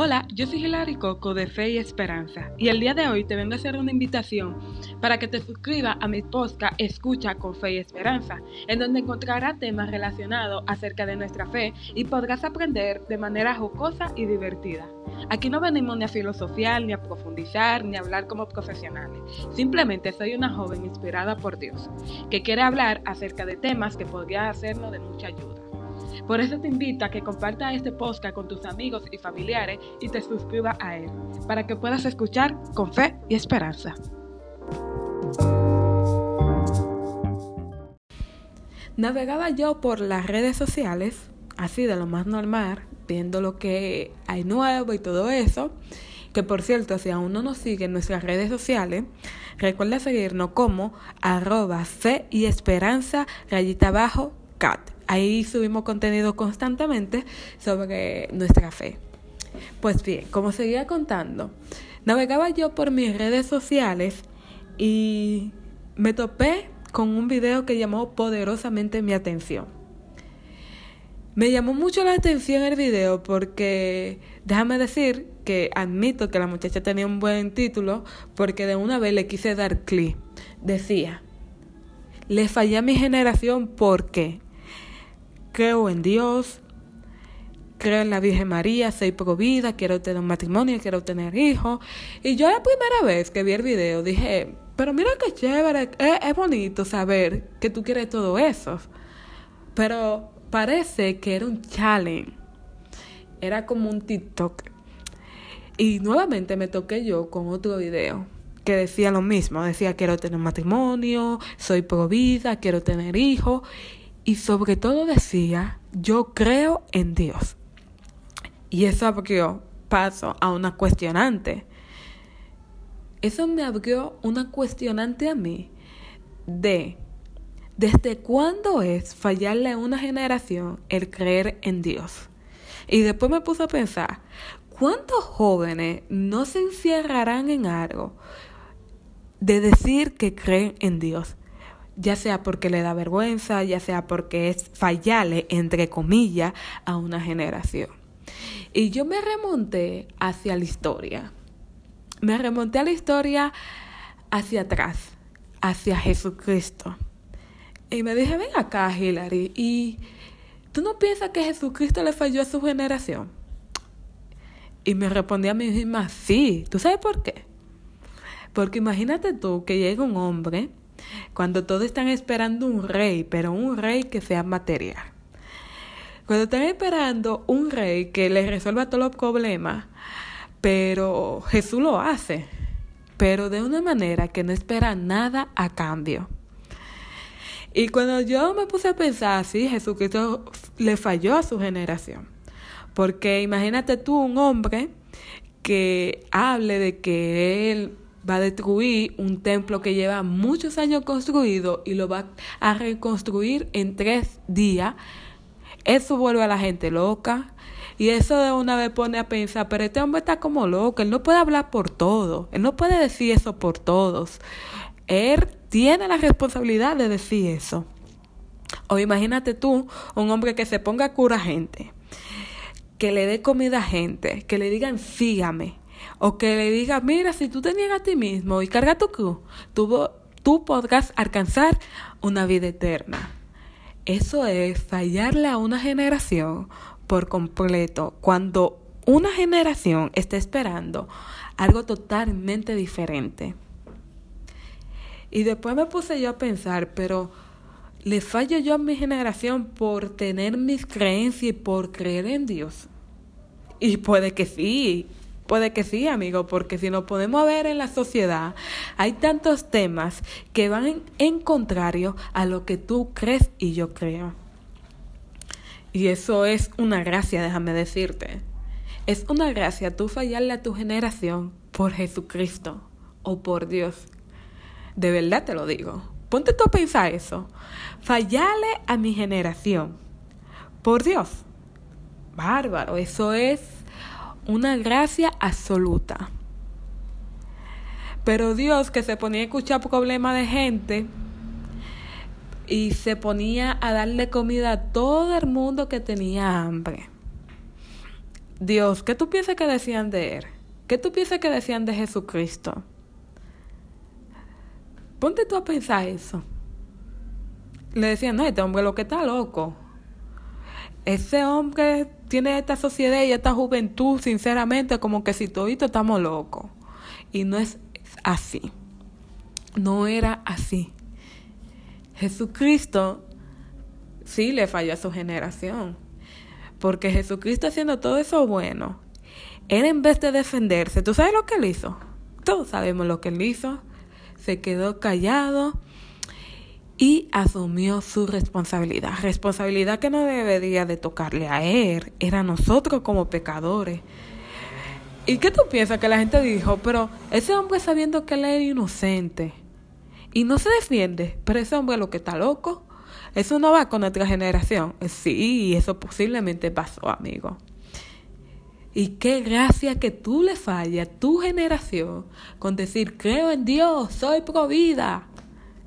Hola, yo soy Hilary Coco de Fe y Esperanza y el día de hoy te vengo a hacer una invitación para que te suscribas a mi podcast Escucha con Fe y Esperanza, en donde encontrarás temas relacionados acerca de nuestra fe y podrás aprender de manera jocosa y divertida. Aquí no venimos ni a filosofar, ni a profundizar, ni a hablar como profesionales. Simplemente soy una joven inspirada por Dios, que quiere hablar acerca de temas que podría hacernos de mucha ayuda. Por eso te invito a que compartas este podcast con tus amigos y familiares y te suscribas a él, para que puedas escuchar con fe y esperanza. Navegaba yo por las redes sociales, así de lo más normal, viendo lo que hay nuevo y todo eso. Que por cierto, si aún no nos sigue en nuestras redes sociales, recuerda seguirnos como arroba fe y esperanza rayita abajo cat. Ahí subimos contenido constantemente sobre nuestra fe. Pues bien, como seguía contando, navegaba yo por mis redes sociales y me topé con un video que llamó poderosamente mi atención. Me llamó mucho la atención el video porque déjame decir que admito que la muchacha tenía un buen título porque de una vez le quise dar clic. Decía, le fallé a mi generación porque creo en Dios, creo en la Virgen María, soy pro vida, quiero tener un matrimonio, quiero tener hijos. Y yo la primera vez que vi el video dije, pero mira qué chévere, es, bonito saber que tú quieres todo eso. Pero parece que era un challenge, era como un TikTok. Y nuevamente me toqué yo con otro video que decía lo mismo, decía quiero tener un matrimonio, soy pro vida, quiero tener hijos y sobre todo decía, yo creo en Dios. Y eso abrió paso a una cuestionante. Eso me abrió una cuestionante a mí de desde cuándo es fallarle a una generación el creer en Dios. Y después me puse a pensar, ¿cuántos jóvenes no se encierrarán en algo de decir que creen en Dios? Ya sea porque le da vergüenza, ya sea porque es fallarle, entre comillas, a una generación. Y yo me remonté hacia la historia. Me remonté a la historia hacia atrás, hacia Jesucristo. Y me dije, ven acá, Hilary, ¿y tú no piensas que Jesucristo le falló a su generación? Y me respondí a mí misma, sí. ¿Tú sabes por qué? Porque imagínate tú que llega un hombre cuando todos están esperando un rey, pero un rey que sea material. Cuando están esperando un rey que les resuelva todos los problemas, pero Jesús lo hace, pero de una manera que no espera nada a cambio. Y cuando yo me puse a pensar así, Jesucristo le falló a su generación. Porque imagínate tú un hombre que hable de que él va a destruir un templo que lleva muchos años construido y lo va a reconstruir en tres días. Eso vuelve a la gente loca. Y eso de una vez pone a pensar, pero este hombre está como loco, él no puede hablar por todo, él no puede decir eso por todos. Él tiene la responsabilidad de decir eso. O imagínate tú, un hombre que se ponga a cura gente, que le dé comida a gente, que le digan sígame, o que le diga, mira, si tú te niegas a ti mismo y carga tu cruz, tú, tú podrás alcanzar una vida eterna. Eso es fallarle a una generación por completo cuando una generación está esperando algo totalmente diferente. Y después me puse yo a pensar, pero ¿le fallo yo a mi generación por tener mis creencias y por creer en Dios? Y puede que sí, Puede que sí, amigo, porque si nos podemos ver en la sociedad, hay tantos temas que van en, contrario a lo que tú crees y yo creo. Y eso es una gracia, déjame decirte. Es una gracia tú fallarle a tu generación por Jesucristo o por Dios. De verdad te lo digo. Ponte tú a pensar eso. Fallarle a mi generación por Dios. Bárbaro, eso es una gracia absoluta. Pero Dios que se ponía a escuchar problemas de gente y se ponía a darle comida a todo el mundo que tenía hambre. Dios, ¿qué tú piensas que decían de él? ¿Qué tú piensas que decían de Jesucristo? Ponte tú a pensar eso. Le decían, no, este hombre lo que está loco. Ese hombre tiene esta sociedad y esta juventud, sinceramente, como que si todito estamos locos. Y no es así. No era así. Jesucristo sí le falló a su generación. Porque Jesucristo haciendo todo eso bueno, él en vez de defenderse, ¿tú sabes lo que él hizo? Todos sabemos lo que él hizo. Se quedó callado y asumió su responsabilidad. Responsabilidad que no debería de tocarle a él, era nosotros como pecadores. ¿Y qué tú piensas que la gente dijo? Pero ese hombre sabiendo que él es inocente y no se defiende, pero ese hombre lo que está loco. Eso no va con nuestra generación. Sí, eso posiblemente pasó, amigo. Y qué gracia que tú le falles a tu generación con decir, creo en Dios, soy pro vida.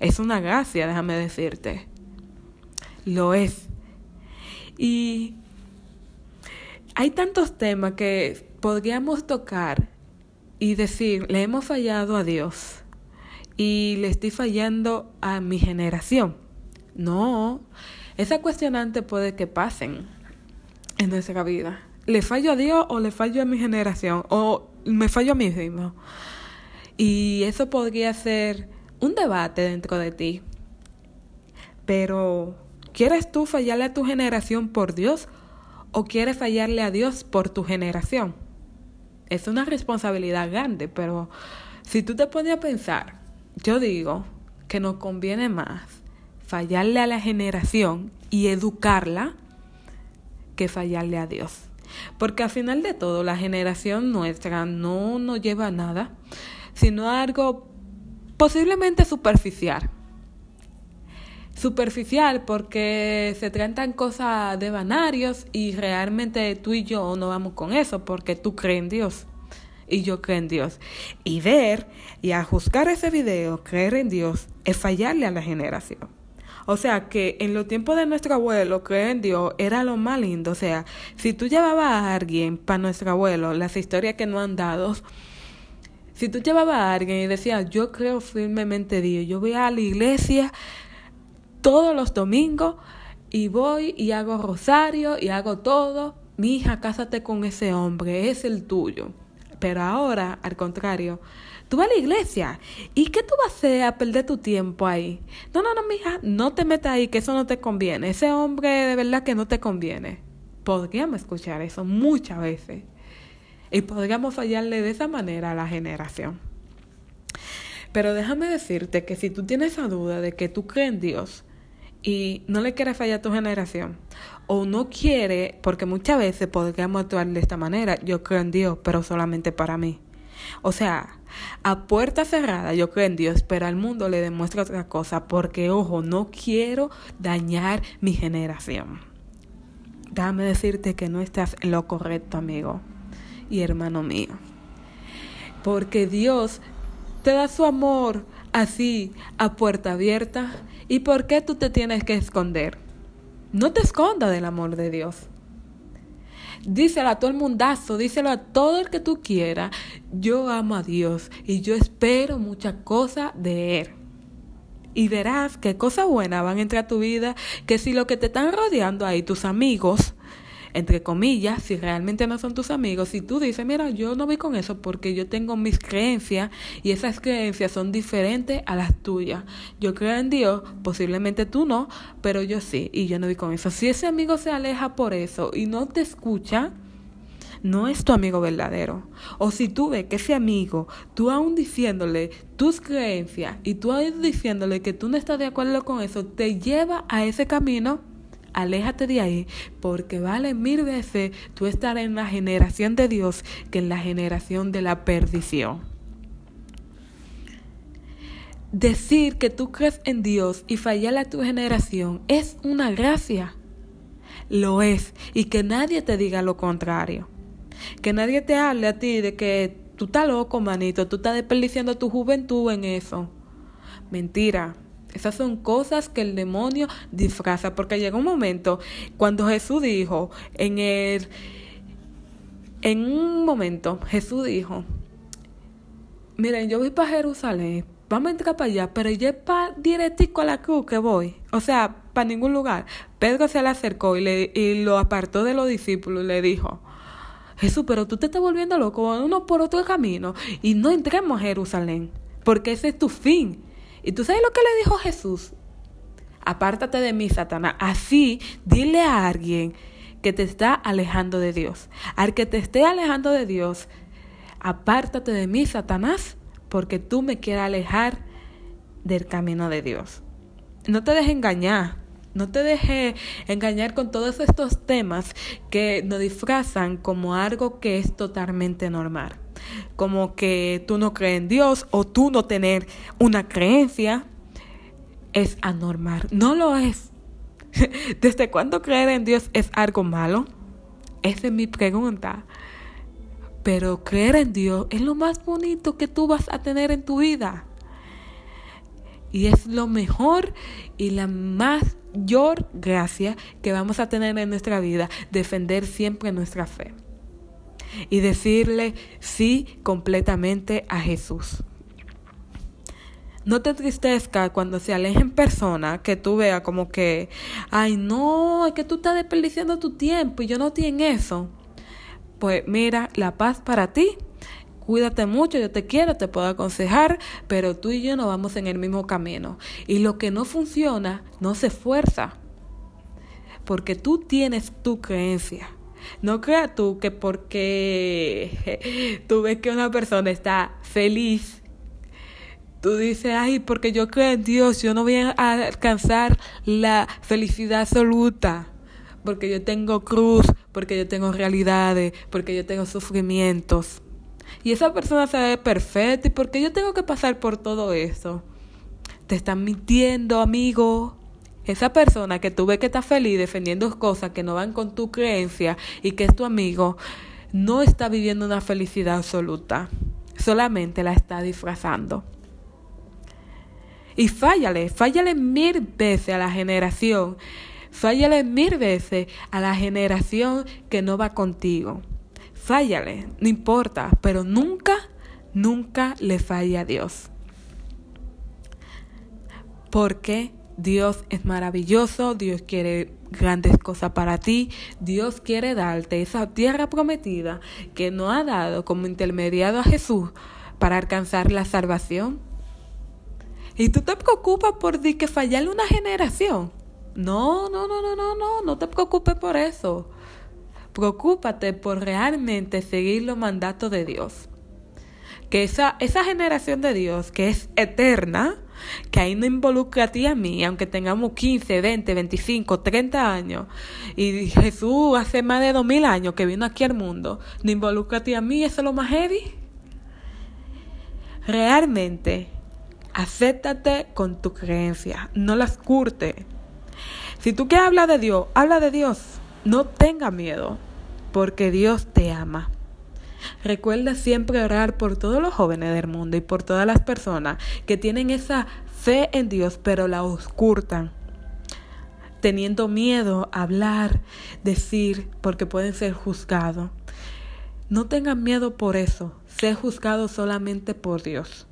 Es una gracia, déjame decirte. Lo es. Y hay tantos temas que podríamos tocar y decir, le hemos fallado a Dios y le estoy fallando a mi generación. No, esa cuestionante puede que pasen en nuestra vida. ¿Le fallo a Dios o le fallo a mi generación? ¿O me fallo a mí mismo? Y eso podría ser un debate dentro de ti. Pero, ¿quieres tú fallarle a tu generación por Dios o quieres fallarle a Dios por tu generación? Es una responsabilidad grande, pero si tú te pones a pensar, yo digo que nos conviene más fallarle a la generación y educarla que fallarle a Dios. Porque al final de todo, la generación nuestra no nos lleva a nada, sino a algo posiblemente superficial. Superficial porque se tratan cosas de banarios y realmente tú y yo no vamos con eso porque tú crees en Dios y yo creo en Dios. Y ver y a juzgar ese video, creer en Dios, es fallarle a la generación. O sea que en los tiempos de nuestro abuelo, creer en Dios era lo más lindo. O sea, si tú llevabas a alguien para nuestro abuelo, las historias que nos han dado, si tú llevabas a alguien y decías, yo creo firmemente en Dios, yo voy a la iglesia todos los domingos y voy y hago rosario y hago todo, mi hija, cásate con ese hombre, es el tuyo. Pero ahora, al contrario, tú vas a la iglesia. ¿Y qué tú vas a hacer a perder tu tiempo ahí? No, no, no, mija, no te metas ahí, que eso no te conviene. Ese hombre de verdad que no te conviene. Podríamos escuchar eso muchas veces. Y podríamos fallarle de esa manera a la generación. Pero déjame decirte que si tú tienes esa duda de que tú crees en Dios y no le quieres fallar a tu generación, o no quiere, porque muchas veces podríamos actuar de esta manera, yo creo en Dios, pero solamente para mí. O sea, a puerta cerrada yo creo en Dios, pero al mundo le demuestro otra cosa, porque ojo, no quiero dañar mi generación. Déjame decirte que no estás en lo correcto, amigo y hermano mío. Porque Dios te da su amor así, a puerta abierta. ¿Y por qué tú te tienes que esconder? No te escondas del amor de Dios. Díselo a todo el mundazo, díselo a todo el que tú quieras. Yo amo a Dios y yo espero muchas cosas de Él. Y verás que cosas buenas van a entrar a tu vida, que si lo que te están rodeando ahí, tus amigos, entre comillas, si realmente no son tus amigos, si tú dices, mira, yo no voy con eso porque yo tengo mis creencias y esas creencias son diferentes a las tuyas. Yo creo en Dios, posiblemente tú no, pero yo sí, y yo no voy con eso. Si ese amigo se aleja por eso y no te escucha, no es tu amigo verdadero. O si tú ves que ese amigo, tú aún diciéndole tus creencias y tú aún diciéndole que tú no estás de acuerdo con eso, te lleva a ese camino, aléjate de ahí, porque vale mil veces tú estar en la generación de Dios que en la generación de la perdición. Decir que tú crees en Dios y fallarle a tu generación es una gracia. Lo es. Y que nadie te diga lo contrario. Que nadie te hable a ti de que tú estás loco, manito, tú estás desperdiciando tu juventud en eso. Mentira. Esas son cosas que el demonio disfraza, porque llega un momento cuando Jesús dijo en el En un momento Jesús dijo, miren, yo voy para Jerusalén, vamos a entrar para allá, pero yo es para directico a la cruz que voy, o sea, para ningún lugar. Pedro se le acercó y, le, y lo apartó de los discípulos y le dijo, Jesús, pero tú te estás volviendo loco, uno por otro camino y no entremos a Jerusalén, porque ese es tu fin. Y tú sabes lo que le dijo Jesús, apártate de mí, Satanás. Así, dile a alguien que te está alejando de Dios. Al que te esté alejando de Dios, apártate de mí, Satanás, porque tú me quieres alejar del camino de Dios. No te dejes engañar. No te dejes engañar con todos estos temas que nos disfrazan como algo que es totalmente normal. Como que tú no crees en Dios o tú no tener una creencia es anormal. No lo es. ¿Desde cuándo creer en Dios es algo malo? Esa es mi pregunta. Pero creer en Dios es lo más bonito que tú vas a tener en tu vida. Y es lo mejor y la mayor gracia que vamos a tener en nuestra vida, defender siempre nuestra fe. Y decirle sí completamente a Jesús. No te entristezca cuando se alejen personas que tú veas como que, ay no, es que tú estás desperdiciando tu tiempo y yo no estoy en eso. Pues mira, la paz para ti. Cuídate mucho, yo te quiero, te puedo aconsejar, pero tú y yo no vamos en el mismo camino. Y lo que no funciona, no se fuerza. Porque tú tienes tu creencia. No creas tú que porque tú ves que una persona está feliz Tú dices, ay, porque yo creo en Dios, yo no voy a alcanzar la felicidad absoluta. Porque yo tengo cruz, porque yo tengo realidades, porque yo tengo sufrimientos. Y esa persona se ve perfecta. ¿Y por qué yo tengo que pasar por todo eso? Te están mintiendo, amigo. Esa persona que tú ves que está feliz defendiendo cosas que no van con tu creencia y que es tu amigo, no está viviendo una felicidad absoluta. Solamente la está disfrazando. Y fállale, fállale mil veces a la generación. Fállale mil veces a la generación que no va contigo. Fállale, no importa, pero nunca, nunca le falle a Dios. Porque Dios es maravilloso, Dios quiere grandes cosas para ti, Dios quiere darte esa tierra prometida que no ha dado como intermediado a Jesús para alcanzar la salvación. Y tú te preocupas por que fallarle una generación. No, no, no, no, no, no, no te preocupes por eso. Preocúpate por realmente seguir los mandatos de Dios. Que esa, esa generación de Dios, que es eterna, que ahí no involucra a ti a mí, aunque tengamos 15, 20, 25, 30 años, y Jesús hace más de 2000 años que vino aquí al mundo, no involucra a ti y a mí, eso es lo más heavy. Realmente Acéptate con tu creencia, no las curte. Si tú quieres hablar de Dios, habla de Dios. No tenga miedo, porque Dios te ama. Recuerda siempre orar por todos los jóvenes del mundo y por todas las personas que tienen esa fe en Dios, pero la oscurtan. Teniendo miedo a hablar, decir, porque pueden ser juzgados. No tengan miedo por eso. Sé juzgado solamente por Dios.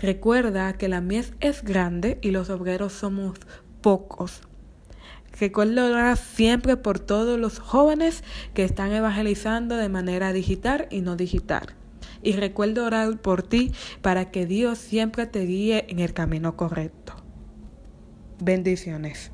Recuerda que la mies es grande y los obreros somos pocos. Recuerda orar siempre por todos los jóvenes que están evangelizando de manera digital y no digital. Y recuerda orar por ti para que Dios siempre te guíe en el camino correcto. Bendiciones.